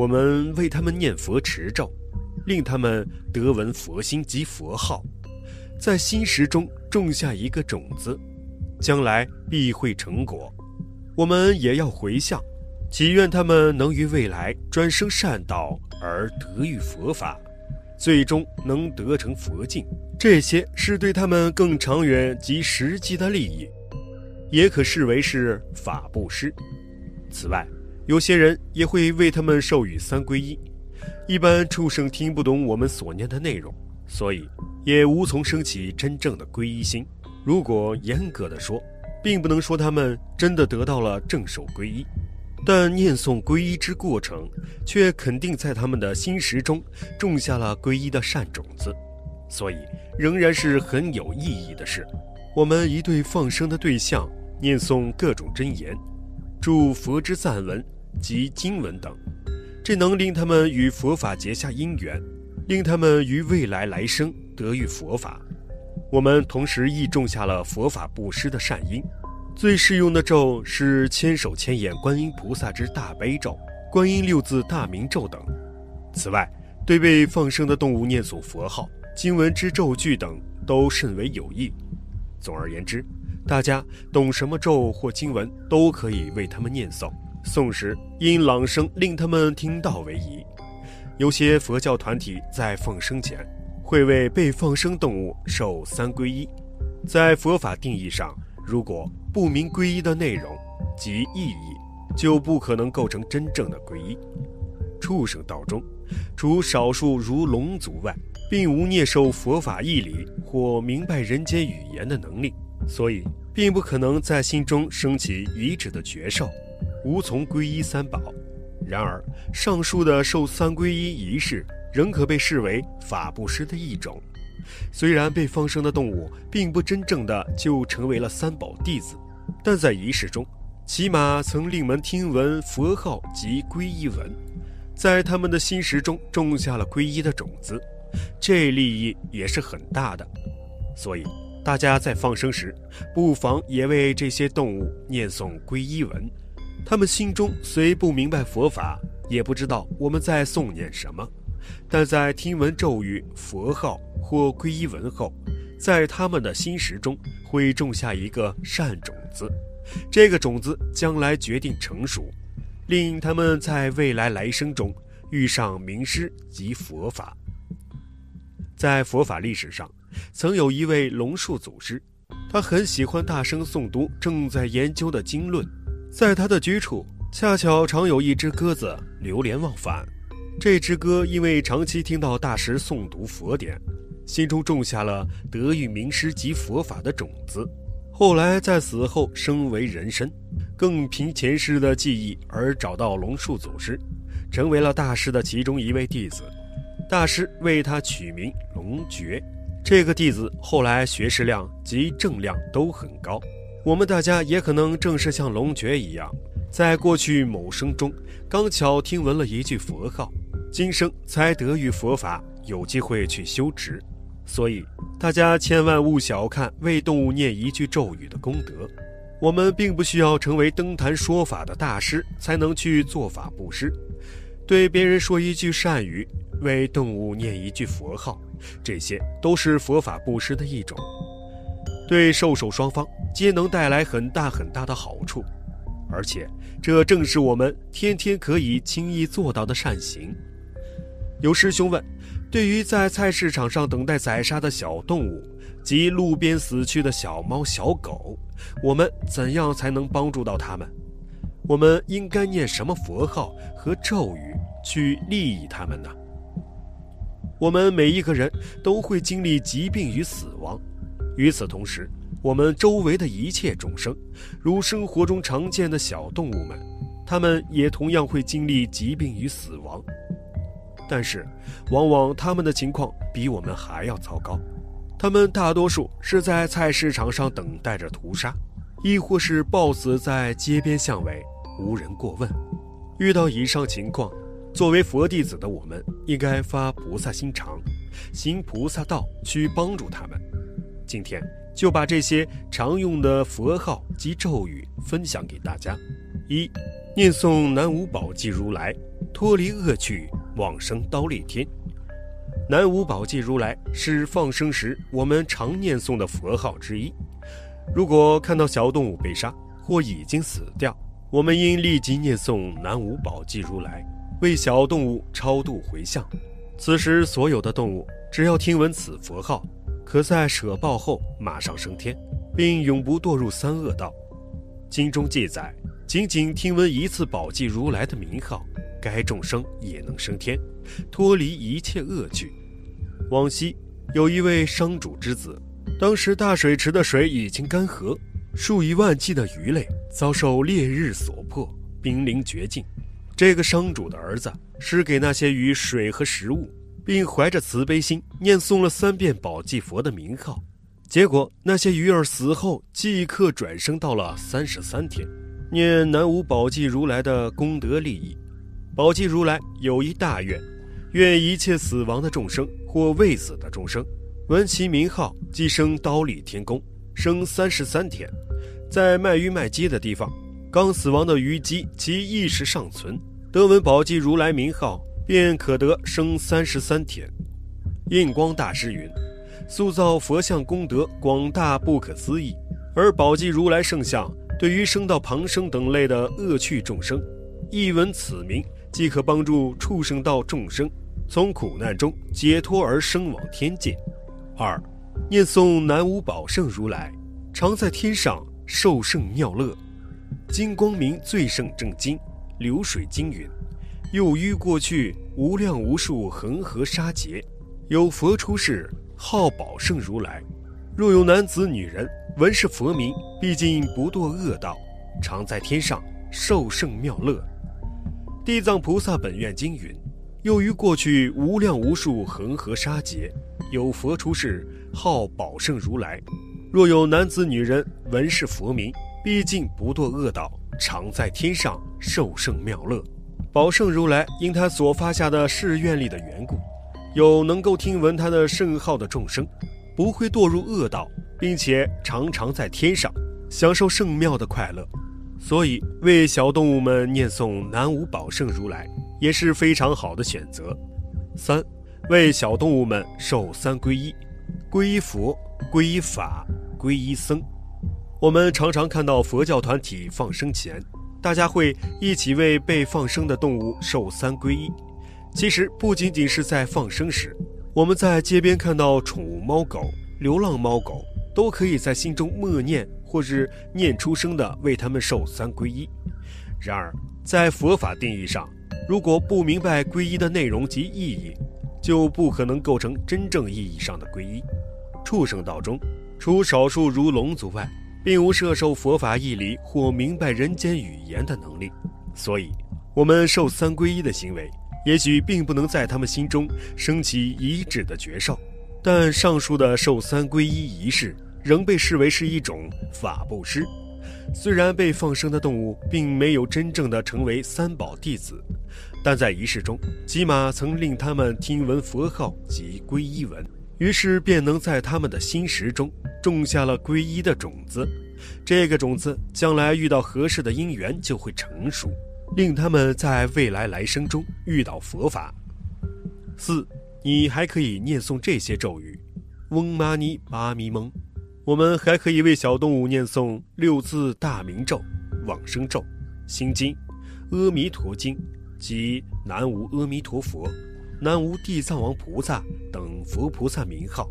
我们为他们念佛持咒，令他们得闻佛心及佛号，在心识中种下一个种子，将来必会成果。我们也要回向，祈愿他们能于未来转生善道而得遇佛法，最终能得成佛境。这些是对他们更长远及实际的利益，也可视为是法布施。此外，有些人也会为他们授予三皈依。一般畜生听不懂我们所念的内容，所以也无从升起真正的皈依心。如果严格的说，并不能说他们真的得到了正守皈依，但念诵皈依之过程，却肯定在他们的心识中种下了皈依的善种子，所以仍然是很有意义的事。我们一对放生的对象念诵各种真言，祝佛之赞文及经文等，这能令他们与佛法结下因缘，令他们于未来来生得遇佛法。我们同时亦种下了佛法布施的善因，最适用的咒是千手千眼观音菩萨之大悲咒、观音六字大明咒等。此外，对被放生的动物念诵佛号、经文之咒句等都甚为有益。总而言之，大家懂什么咒或经文，都可以为他们念诵。诵时因朗声令他们听到为宜。有些佛教团体在放生前。会为被放生动物受三皈依，在佛法定义上，如果不明皈依的内容及意义，就不可能构成真正的皈依。畜生道中，除少数如龙族外，并无念受佛法义理或明白人间语言的能力，所以并不可能在心中升起一致的觉受，无从皈依三宝。然而，上述的受三皈依仪式。仍可被视为法布施的一种。虽然被放生的动物并不真正的就成为了三宝弟子，但在仪式中，起码曾令门听闻佛号及皈依文，在他们的心识中种下了皈依的种子，这利益也是很大的。所以，大家在放生时，不妨也为这些动物念诵皈依文。他们心中虽不明白佛法，也不知道我们在诵念什么。但在听闻咒语、佛号或皈依文后，在他们的心识中会种下一个善种子，这个种子将来决定成熟，令他们在未来来生中遇上名师及佛法。在佛法历史上，曾有一位龙树祖师，他很喜欢大声诵读正在研究的经论，在他的居处恰巧常有一只鸽子流连忘返。这只鸽因为长期听到大师诵读佛典，心中种下了德育名师及佛法的种子。后来在死后升为人身，更凭前世的记忆而找到龙树祖师，成为了大师的其中一位弟子。大师为他取名龙觉。这个弟子后来学识量及正量都很高。我们大家也可能正是像龙觉一样，在过去某生中刚巧听闻了一句佛号。今生才得遇佛法，有机会去修持，所以大家千万勿小看为动物念一句咒语的功德。我们并不需要成为登坛说法的大师才能去做法布施，对别人说一句善语，为动物念一句佛号，这些都是佛法布施的一种，对受受双方皆能带来很大很大的好处，而且这正是我们天天可以轻易做到的善行。有师兄问：“对于在菜市场上等待宰杀的小动物及路边死去的小猫小狗，我们怎样才能帮助到他们？我们应该念什么佛号和咒语去利益他们呢？”我们每一个人都会经历疾病与死亡，与此同时，我们周围的一切众生，如生活中常见的小动物们，他们也同样会经历疾病与死亡。但是，往往他们的情况比我们还要糟糕。他们大多数是在菜市场上等待着屠杀，亦或是暴死在街边巷尾，无人过问。遇到以上情况，作为佛弟子的我们，应该发菩萨心肠，行菩萨道去帮助他们。今天就把这些常用的佛号及咒语分享给大家：一、念诵南无宝积如来。脱离恶趣，往生刀立天。南无宝济如来是放生时我们常念诵的佛号之一。如果看到小动物被杀或已经死掉，我们应立即念诵南无宝济如来，为小动物超度回向。此时，所有的动物只要听闻此佛号，可在舍报后马上升天，并永不堕入三恶道。经中记载，仅仅听闻一次宝济如来的名号，该众生也能升天，脱离一切恶趣。往昔有一位商主之子，当时大水池的水已经干涸，数以万计的鱼类遭受烈日所迫，濒临绝境。这个商主的儿子施给那些鱼水和食物，并怀着慈悲心念诵了三遍宝济佛的名号。结果，那些鱼儿死后即刻转生到了三十三天，念南无宝济如来的功德利益。宝济如来有一大愿，愿一切死亡的众生或未死的众生，闻其名号即生刀立天宫，生三十三天。在卖鱼卖鸡的地方，刚死亡的鱼鸡其意识尚存，得闻宝济如来名号，便可得生三十三天。印光大师云。塑造佛像功德广大不可思议，而宝济如来圣像对于生到旁生等类的恶趣众生，一闻此名即可帮助畜生道众生从苦难中解脱而生往天界。二，念诵南无宝圣如来，常在天上受胜妙乐。金光明最胜正经，流水经云：又于过去无量无数恒河沙劫，有佛出世。号宝圣如来，若有男子女人闻是佛名，必竟不堕恶道，常在天上受胜妙乐。地藏菩萨本愿经云：又于过去无量无数恒河沙劫，有佛出世，号宝圣如来。若有男子女人闻是佛名，必竟不堕恶道，常在天上受胜妙乐。宝圣如来因他所发下的誓愿力的缘故。有能够听闻他的圣号的众生，不会堕入恶道，并且常常在天上享受圣妙的快乐，所以为小动物们念诵南无宝圣如来也是非常好的选择。三，为小动物们受三皈依：皈依佛、皈依法、皈依僧。我们常常看到佛教团体放生前，大家会一起为被放生的动物受三皈依。其实不仅仅是在放生时，我们在街边看到宠物猫狗、流浪猫狗，都可以在心中默念或是念出声的为他们受三皈依。然而，在佛法定义上，如果不明白皈依的内容及意义，就不可能构成真正意义上的皈依。畜生道中，除少数如龙族外，并无摄受佛法义理或明白人间语言的能力，所以，我们受三皈依的行为。也许并不能在他们心中升起一致的觉受，但上述的受三皈依仪式仍被视为是一种法布施。虽然被放生的动物并没有真正的成为三宝弟子，但在仪式中，起码曾令他们听闻佛号及皈依文，于是便能在他们的心识中种下了皈依的种子。这个种子将来遇到合适的因缘就会成熟。令他们在未来来生中遇到佛法。四，你还可以念诵这些咒语：嗡嘛呢叭咪蒙。我们还可以为小动物念诵六字大明咒、往生咒、心经、阿弥陀经及南无阿弥陀佛、南无地藏王菩萨等佛菩萨名号。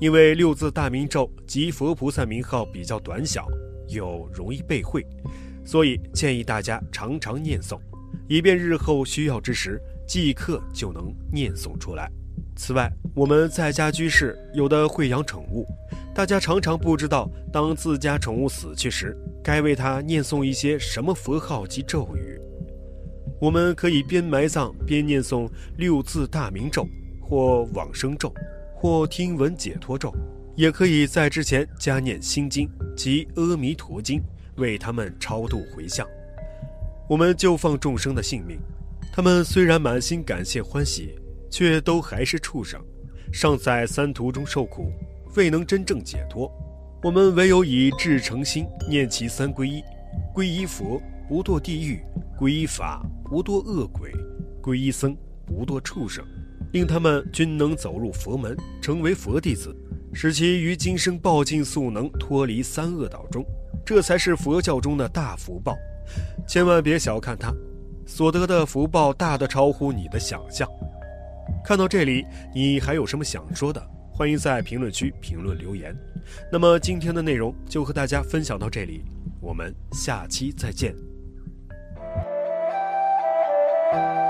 因为六字大明咒及佛菩萨名号比较短小，又容易背会。所以建议大家常常念诵，以便日后需要之时即刻就能念诵出来。此外，我们在家居士有的会养宠物，大家常常不知道，当自家宠物死去时，该为它念诵一些什么佛号及咒语。我们可以边埋葬边念诵六字大明咒，或往生咒，或听闻解脱咒，也可以在之前加念心经及阿弥陀经。为他们超度回向，我们就放众生的性命。他们虽然满心感谢欢喜，却都还是畜生，尚在三途中受苦，未能真正解脱。我们唯有以至诚心念其三皈依：皈依佛，不堕地狱；皈依法，不堕恶鬼；皈依僧，不堕畜生，令他们均能走入佛门，成为佛弟子，使其于今生报尽速能脱离三恶道中，这才是佛教中的大福报。千万别小看它，所得的福报大的超乎你的想象。看到这里，你还有什么想说的？欢迎在评论区评论留言。那么今天的内容就和大家分享到这里，我们下期再见。thank you